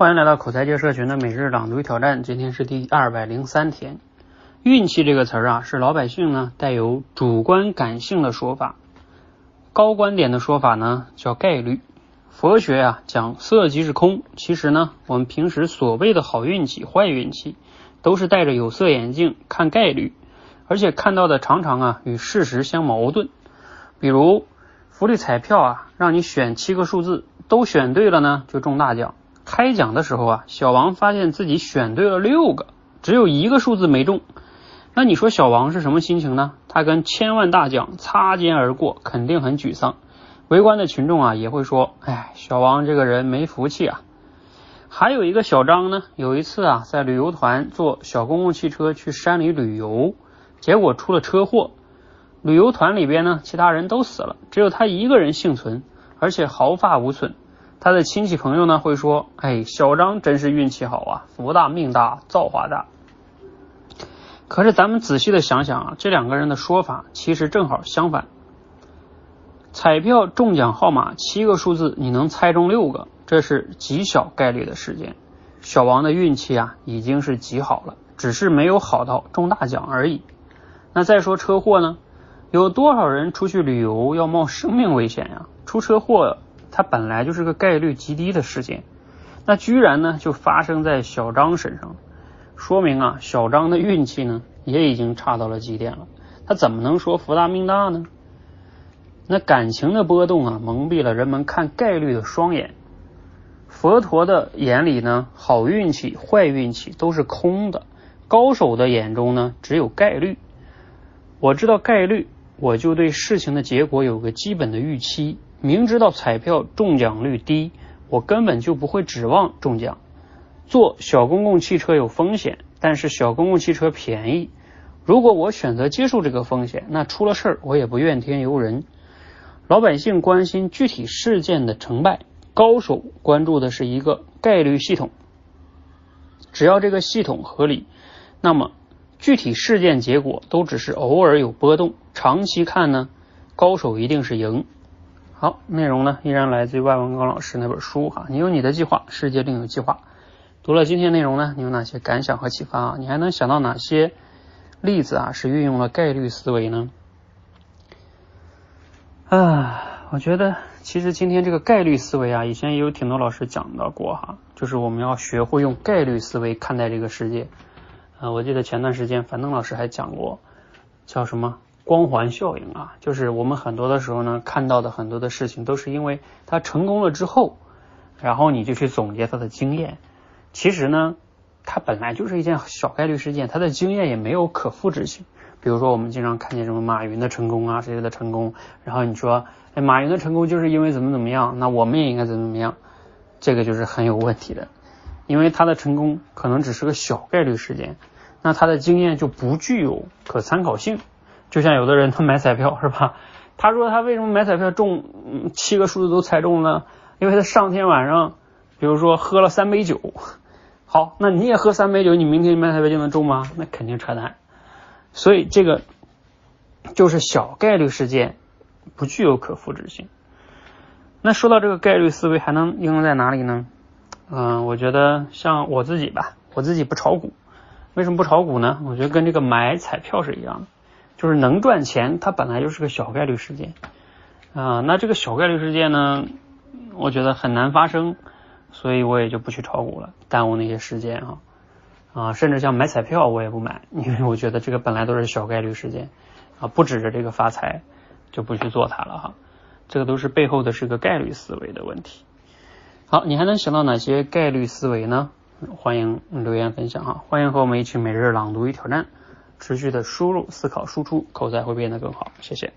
欢迎来到口才界社群的每日朗读挑战，今天是第二百零三天。运气这个词儿啊，是老百姓呢带有主观感性的说法，高观点的说法呢叫概率。佛学啊讲色即是空，其实呢我们平时所谓的好运气、坏运气，都是戴着有色眼镜看概率，而且看到的常常啊与事实相矛盾。比如福利彩票啊，让你选七个数字，都选对了呢就中大奖。开奖的时候啊，小王发现自己选对了六个，只有一个数字没中。那你说小王是什么心情呢？他跟千万大奖擦肩而过，肯定很沮丧。围观的群众啊也会说：“哎，小王这个人没福气啊。”还有一个小张呢，有一次啊在旅游团坐小公共汽车去山里旅游，结果出了车祸。旅游团里边呢，其他人都死了，只有他一个人幸存，而且毫发无损。他的亲戚朋友呢会说：“哎，小张真是运气好啊，福大命大，造化大。”可是咱们仔细的想想啊，这两个人的说法其实正好相反。彩票中奖号码七个数字，你能猜中六个，这是极小概率的事件。小王的运气啊已经是极好了，只是没有好到中大奖而已。那再说车祸呢？有多少人出去旅游要冒生命危险呀？出车祸，它本来就是个概率极低的事件，那居然呢就发生在小张身上，说明啊小张的运气呢也已经差到了极点了。他怎么能说福大命大呢？那感情的波动啊，蒙蔽了人们看概率的双眼。佛陀的眼里呢，好运气、坏运气都是空的；高手的眼中呢，只有概率。我知道概率，我就对事情的结果有个基本的预期。明知道彩票中奖率低，我根本就不会指望中奖。坐小公共汽车有风险，但是小公共汽车便宜。如果我选择接受这个风险，那出了事儿我也不怨天尤人。老百姓关心具体事件的成败，高手关注的是一个概率系统。只要这个系统合理，那么具体事件结果都只是偶尔有波动。长期看呢，高手一定是赢。好，内容呢依然来自于外文刚老师那本书哈。你有你的计划，世界另有计划。读了今天内容呢，你有哪些感想和启发啊？你还能想到哪些例子啊是运用了概率思维呢？啊，我觉得其实今天这个概率思维啊，以前也有挺多老师讲到过哈，就是我们要学会用概率思维看待这个世界。啊，我记得前段时间樊登老师还讲过，叫什么光环效应啊？就是我们很多的时候呢，看到的很多的事情，都是因为他成功了之后，然后你就去总结他的经验。其实呢，它本来就是一件小概率事件，他的经验也没有可复制性。比如说，我们经常看见什么马云的成功啊，谁谁的成功，然后你说，哎，马云的成功就是因为怎么怎么样，那我们也应该怎么怎么样，这个就是很有问题的，因为他的成功可能只是个小概率事件，那他的经验就不具有可参考性。就像有的人他买彩票是吧？他说他为什么买彩票中七个数字都猜中了？因为他上天晚上，比如说喝了三杯酒，好，那你也喝三杯酒，你明天买彩票就能中吗？那肯定扯淡。所以这个就是小概率事件，不具有可复制性。那说到这个概率思维，还能应用在哪里呢？嗯，我觉得像我自己吧，我自己不炒股，为什么不炒股呢？我觉得跟这个买彩票是一样的，就是能赚钱，它本来就是个小概率事件啊。那这个小概率事件呢，我觉得很难发生，所以我也就不去炒股了，耽误那些时间啊。啊，甚至像买彩票我也不买，因为我觉得这个本来都是小概率事件啊，不指着这个发财就不去做它了哈。这个都是背后的是个概率思维的问题。好，你还能想到哪些概率思维呢？欢迎留言分享哈。欢迎和我们一起每日朗读与挑战，持续的输入、思考、输出，口才会变得更好。谢谢。